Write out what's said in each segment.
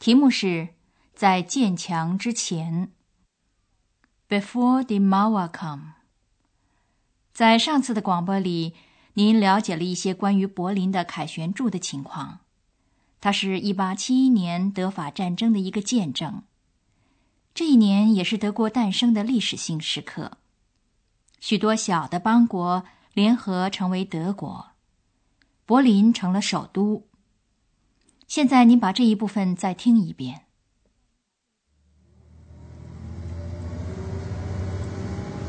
题目是在建墙之前，Before the Mauer come。在上次的广播里，您了解了一些关于柏林的凯旋柱的情况。它是一八七一年德法战争的一个见证。这一年也是德国诞生的历史性时刻。许多小的邦国联合成为德国，柏林成了首都。现在您把这一部分再听一遍。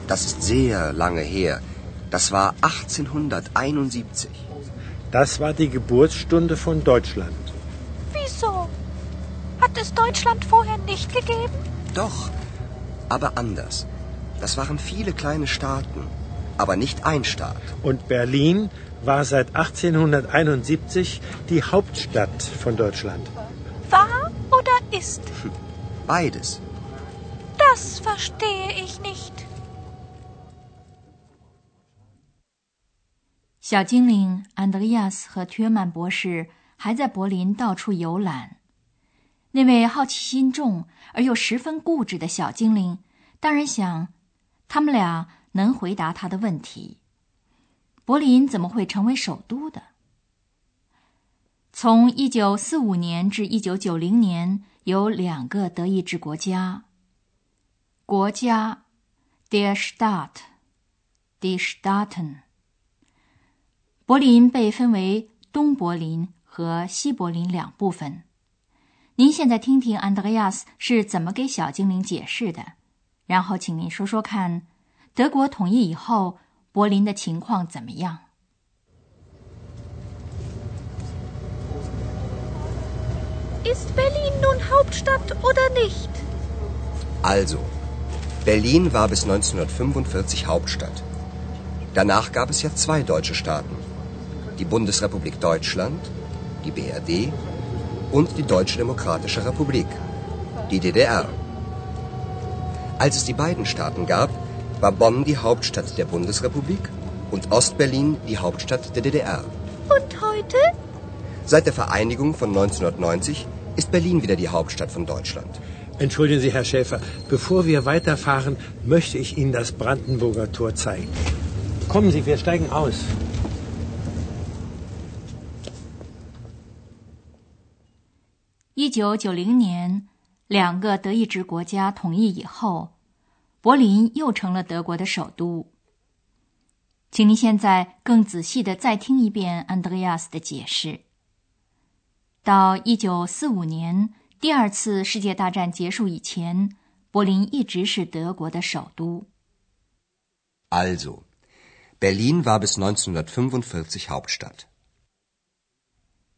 Das ist sehr lange her. Das war 1871. Das war die Geburtsstunde von Deutschland. Wieso? Hat es Deutschland vorher nicht gegeben? Doch, aber anders. Das waren viele kleine Staaten, Aber nicht ein Staat. Und Berlin war seit 1871 die Hauptstadt von Deutschland. War oder ist? Beides. Das verstehe ich nicht. 小精灵安德烈亚斯和约曼博士还在柏林到处游览。那位好奇心重而又十分固执的小精灵，当然想，他们俩能回答他的问题。柏林怎么会成为首都的？从一九四五年至一九九零年，有两个德意志国家。国家，der Staat，die Staaten。柏林被分为东柏林和西柏林两部分。您现在听听安德烈亚斯是怎么给小精灵解释的，然后请您说说看，德国统一以后。柏林的情况怎么样？Ist Berlin nun Hauptstadt oder nicht? Also, Berlin war bis 1945 Hauptstadt. Danach gab es ja zwei deutsche Staaten. Die Bundesrepublik Deutschland, die BRD, und die Deutsche Demokratische Republik, die DDR. Als es die beiden Staaten gab, war Bonn die Hauptstadt der Bundesrepublik und Ostberlin die Hauptstadt der DDR. Und heute? Seit der Vereinigung von 1990 ist Berlin wieder die Hauptstadt von Deutschland. Entschuldigen Sie, Herr Schäfer, bevor wir weiterfahren, möchte ich Ihnen das Brandenburger Tor zeigen. Kommen Sie, wir steigen aus. 一九九零年，两个德意志国家统一以后， 柏林又成了德国的首都。请您现在更仔细的再听一遍安德烈亚斯的解释。到一九四五年第二次世界大战结束以前，柏林一直是德国的首都。Also, Berlin war bis 1945 Hauptstadt。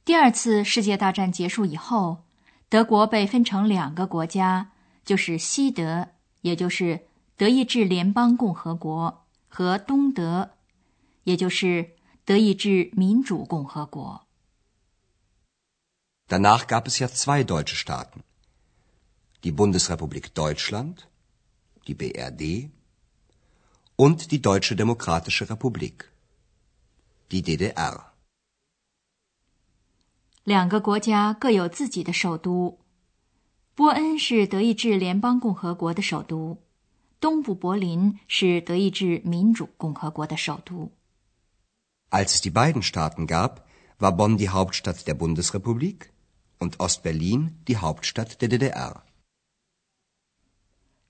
第二次世界大战结束以后，德国被分成两个国家，就是西德，也就是德意志联邦共和国和东德，也就是德意志民主共和国。Danach gab es ja zwei deutsche Staaten: die Bundesrepublik Deutschland, die BRD, und die Deutsche Demokratische Republik, die DDR。两个国家各有自己的首都。波恩是德意志联邦共和国的首都。东部柏林是德意志民主共和国的首都。Als es die beiden Staaten gab, war Bonn die Hauptstadt der Bundesrepublik und Ostberlin die Hauptstadt der DDR。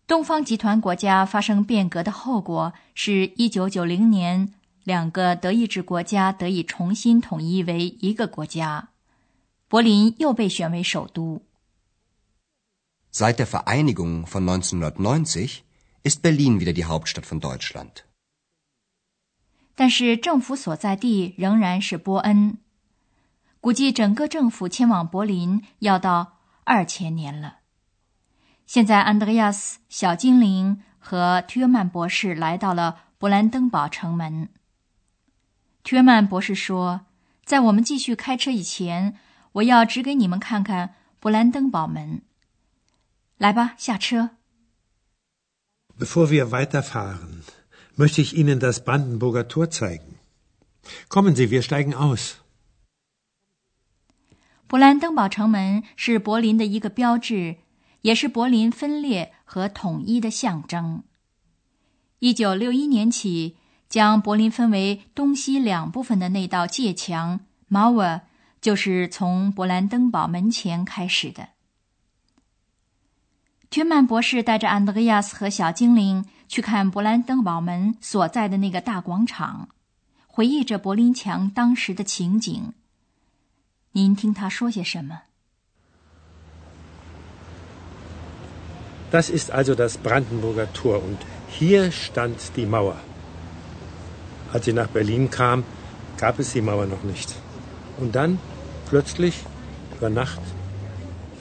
东方集团国家发生变革的后果是一九九零年，两个德意志国家得以重新统一为一个国家，柏林又被选为首都。Seit der Vereinigung von 1990 ist Berlin wieder die Hauptstadt von Deutschland。但是政府所在地仍然是波恩。估计整个政府迁往柏林要到二千年了。现在，安德烈亚斯、小精灵和ทื尔曼博士来到了勃兰登堡城门。ทื尔曼博士说：“在我们继续开车以前，我要指给你们看看勃兰登堡门。来吧，下车。” Bevor wir weiterfahren, möchte ich Ihnen das Brandenburger Tor zeigen. Kommen Sie, wir steigen aus. 勃兰登堡城门是柏林的一个标志，也是柏林分裂和统一的象征。一九六一年起，将柏林分为东西两部分的那道界墙 （Mauer） 就是从勃兰登堡门前开始的。屈曼博士带着安德烈亚斯和小精灵去看勃兰登堡门所在的那个大广场，回忆着柏林墙当时的情景。您听他说些什么？Das ist also das Brandenburger Tor und hier stand die Mauer. Als sie nach Berlin kam, gab es die Mauer noch nicht. Und dann, plötzlich, über Nacht,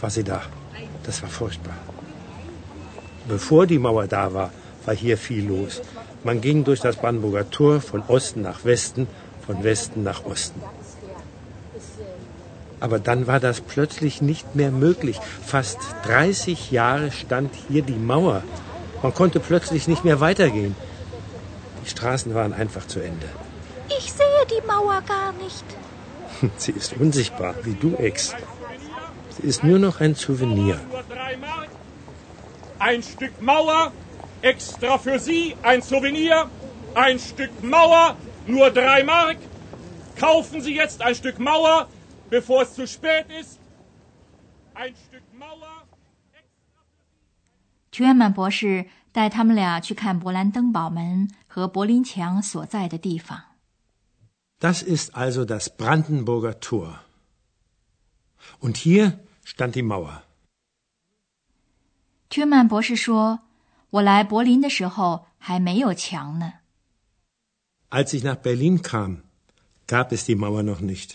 war sie da. Das war furchtbar. Bevor die Mauer da war, war hier viel los. Man ging durch das Brandenburger Tor von Osten nach Westen, von Westen nach Osten. Aber dann war das plötzlich nicht mehr möglich. Fast 30 Jahre stand hier die Mauer. Man konnte plötzlich nicht mehr weitergehen. Die Straßen waren einfach zu Ende. Ich sehe die Mauer gar nicht. Sie ist unsichtbar, wie du, Ex. Sie ist nur noch ein Souvenir Ein Stück Mauer, extra für Sie, ein Souvenir. Ein Stück Mauer, nur drei Mark. Kaufen Sie jetzt ein Stück Mauer, bevor es zu spät ist. Ein Stück Mauer. 屈曼博士带他们俩去看勃兰登堡门和柏林墙所在的地方。Das ist also das Brandenburger Tor. Und hier stand die Mauer. 屈曼博士说：“我来柏林的时候还没有墙呢。” Als ich nach Berlin kam, gab es die Mauer noch nicht.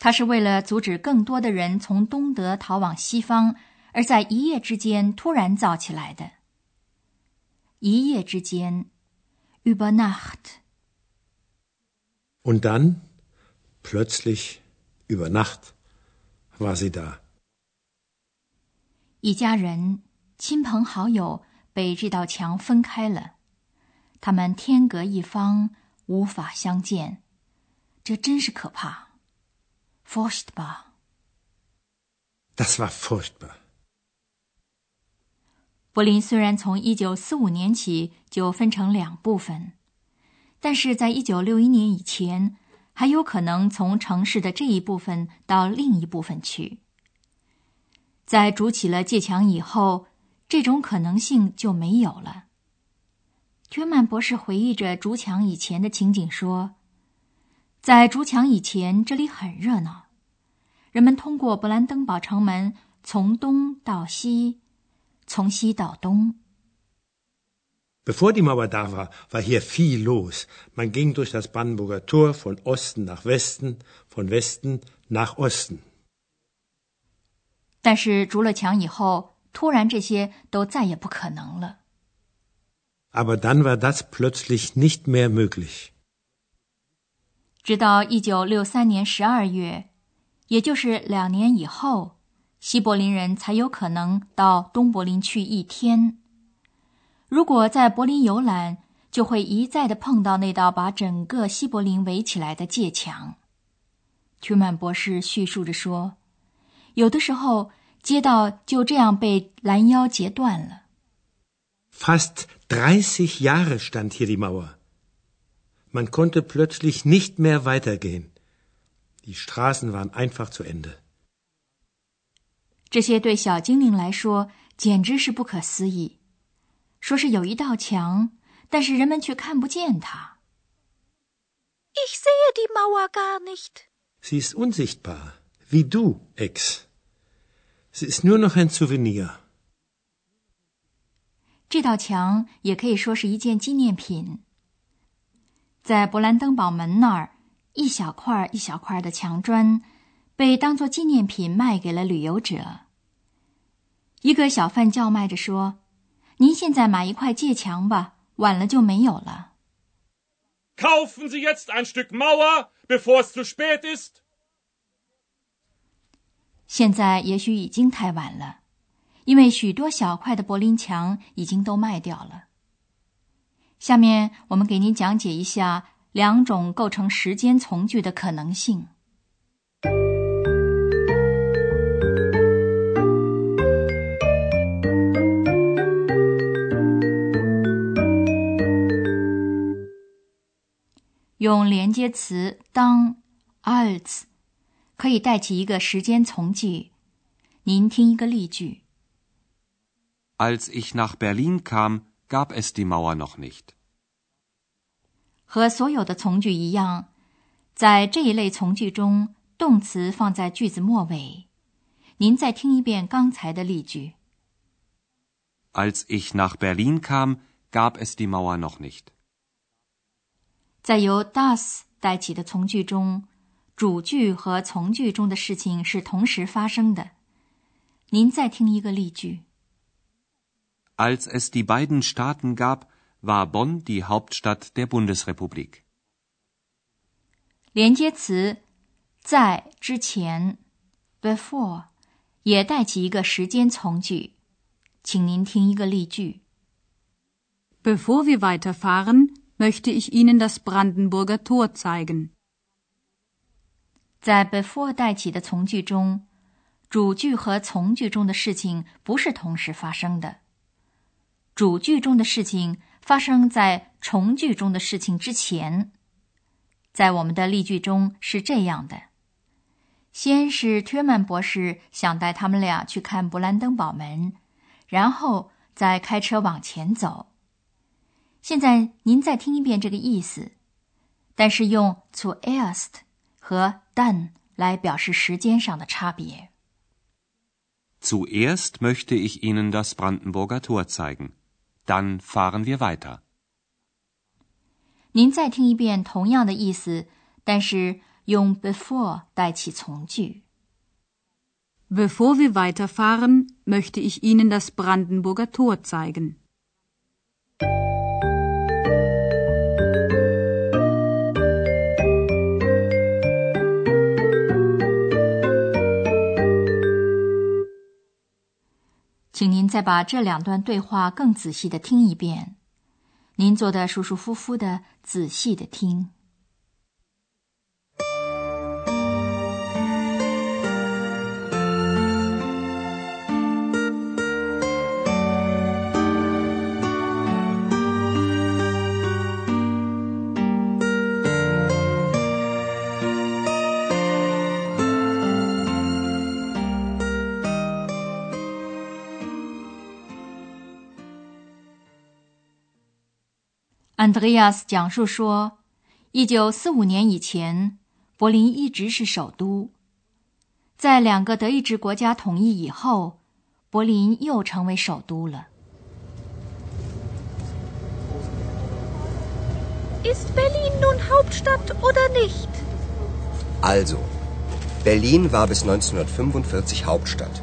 他是为了阻止更多的人从东德逃往西方，而在一夜之间突然造起来的。一夜之间，über Nacht。Und dann, plötzlich, über Nacht, war sie da. 一家人、亲朋好友被这道墙分开了，他们天隔一方，无法相见，这真是可怕。Furchtbar。Das war furchtbar。柏林虽然从一九四五年起就分成两部分，但是在一九六一年以前，还有可能从城市的这一部分到另一部分去。在筑起了界墙以后，这种可能性就没有了。约曼博士回忆着筑墙以前的情景说：“在筑墙以前，这里很热闹，人们通过勃兰登堡城门从东到西，从西到东。” Bevor die Mauer da war, war hier viel los. Man ging durch das Brandenburger Tor von Osten nach Westen, von Westen nach Osten. 但是筑了墙以后，突然这些都再也不可能了。Aber dann war das plötzlich nicht mehr möglich. 直到一九六三年十二月，也就是两年以后，西柏林人才有可能到东柏林去一天。如果在柏林游览，就会一再的碰到那道把整个西柏林围起来的界墙。屈曼博士叙述着说。有的时候，街道就这样被拦腰截断了。Fast dreißig Jahre stand hier die Mauer. Man konnte plötzlich nicht mehr weitergehen. Die Straßen waren einfach zu Ende. 这些对小精灵来说简直是不可思议。说是有一道墙，但是人们却看不见它。Ich sehe die Mauer gar nicht. Sie ist unsichtbar, wie du, Ex. Sie ist nur noch ein Souvenir. 这道墙也可以说是一件纪念品。在勃兰登堡门那儿，一小块一小块的墙砖 被当作纪念品卖给了旅游者。一个小贩叫卖着说：“您现在买一块界墙吧，晚了就没有了。” Kaufen Sie jetzt ein Stück Mauer, bevor es zu spät ist. 现在也许已经太晚了，因为许多小块的柏林墙已经都卖掉了。下面我们给您讲解一下两种构成时间从句的可能性。用连接词当 als 可以带起一个时间从句。您听一个例句：Als ich nach Berlin kam, gab es die Mauer noch nicht。和所有的从句一样，在这一类从句中，动词放在句子末尾。您再听一遍刚才的例句：Als ich nach Berlin kam, gab es die Mauer noch nicht。在由 das 带起的从句中，主句和从句中的事情是同时发生的。您再听一个例句：Als es die beiden Staaten gab, war Bonn die Hauptstadt der Bundesrepublik。连接词在之前 before 也带起一个时间从句，请您听一个例句：Bevor wir weiterfahren。möchte ich Ihnen das Brandenburger Tor zeigen。在 before 带起的从句中，主句和从句中的事情不是同时发生的。主句中的事情发生在从句中的事情之前。在我们的例句中是这样的：先是 Terman 博士想带他们俩去看勃兰登堡门，然后再开车往前走。现在您再听一遍这个意思，但是用 to erst 和 dann 来表示时间上的差别。Zuerst möchte ich Ihnen das Brandenburger Tor zeigen. Dann fahren wir weiter. 您再听一遍同样的意思，但是用 before 代起从句。Bevor wir weiterfahren, möchte ich Ihnen das Brandenburger Tor zeigen. 请您再把这两段对话更仔细的听一遍，您坐的舒舒服服的，仔细的听。Andreas 讲述说，一九四五年以前，柏林一直是首都。在两个德意志国家统一以后，柏林又成为首都了。Ist Berlin nun Hauptstadt oder nicht? Also, Berlin war bis 1945 Hauptstadt.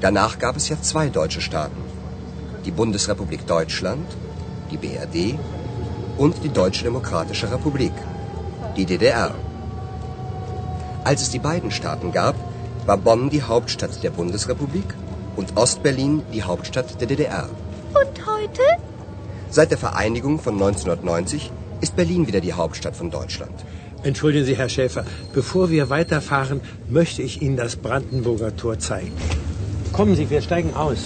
Danach gab es ja zwei deutsche Staaten: die Bundesrepublik Deutschland, die BRD. Und die Deutsche Demokratische Republik, die DDR. Als es die beiden Staaten gab, war Bonn die Hauptstadt der Bundesrepublik und Ostberlin die Hauptstadt der DDR. Und heute? Seit der Vereinigung von 1990 ist Berlin wieder die Hauptstadt von Deutschland. Entschuldigen Sie, Herr Schäfer, bevor wir weiterfahren, möchte ich Ihnen das Brandenburger Tor zeigen. Kommen Sie, wir steigen aus.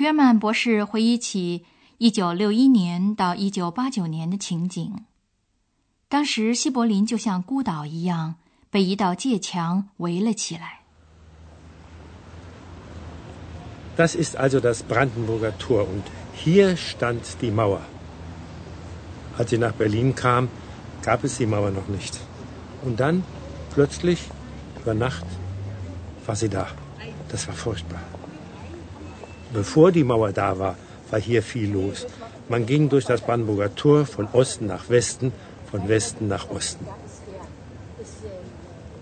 约曼博士回忆起一九六一年到一九八九年的情景。当时西柏林就像孤岛一样，被一道界墙围了起来。Das ist also das Brandenburger Tor und hier stand die Mauer. Als sie nach Berlin kam, gab es die Mauer noch nicht. Und dann, plötzlich, über Nacht, war sie da. Das war furchtbar. Bevor die Mauer da war, war hier viel los. Man ging durch das Brandenburger Tor von Osten nach Westen, von Westen nach Osten.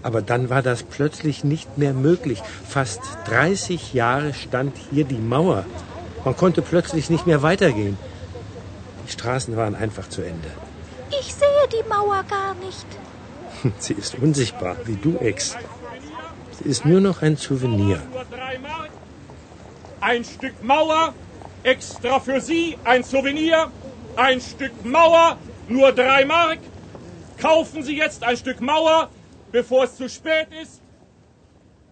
Aber dann war das plötzlich nicht mehr möglich. Fast 30 Jahre stand hier die Mauer. Man konnte plötzlich nicht mehr weitergehen. Die Straßen waren einfach zu Ende. Ich sehe die Mauer gar nicht. Sie ist unsichtbar, wie du, Ex. Sie ist nur noch ein Souvenir. Ein Stück Mauer, extra für Sie, ein Souvenir. Ein Stück Mauer, nur drei Mark. Kaufen Sie jetzt ein Stück Mauer, bevor es zu spät ist.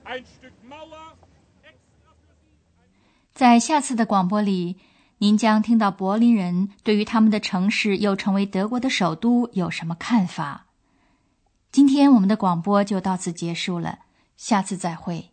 Ein Stück Mauer. 在下次的广播里，您将听到柏林人对于他们的城市又成为德国的首都有什么看法。今天我们的广播就到此结束了，下次再会。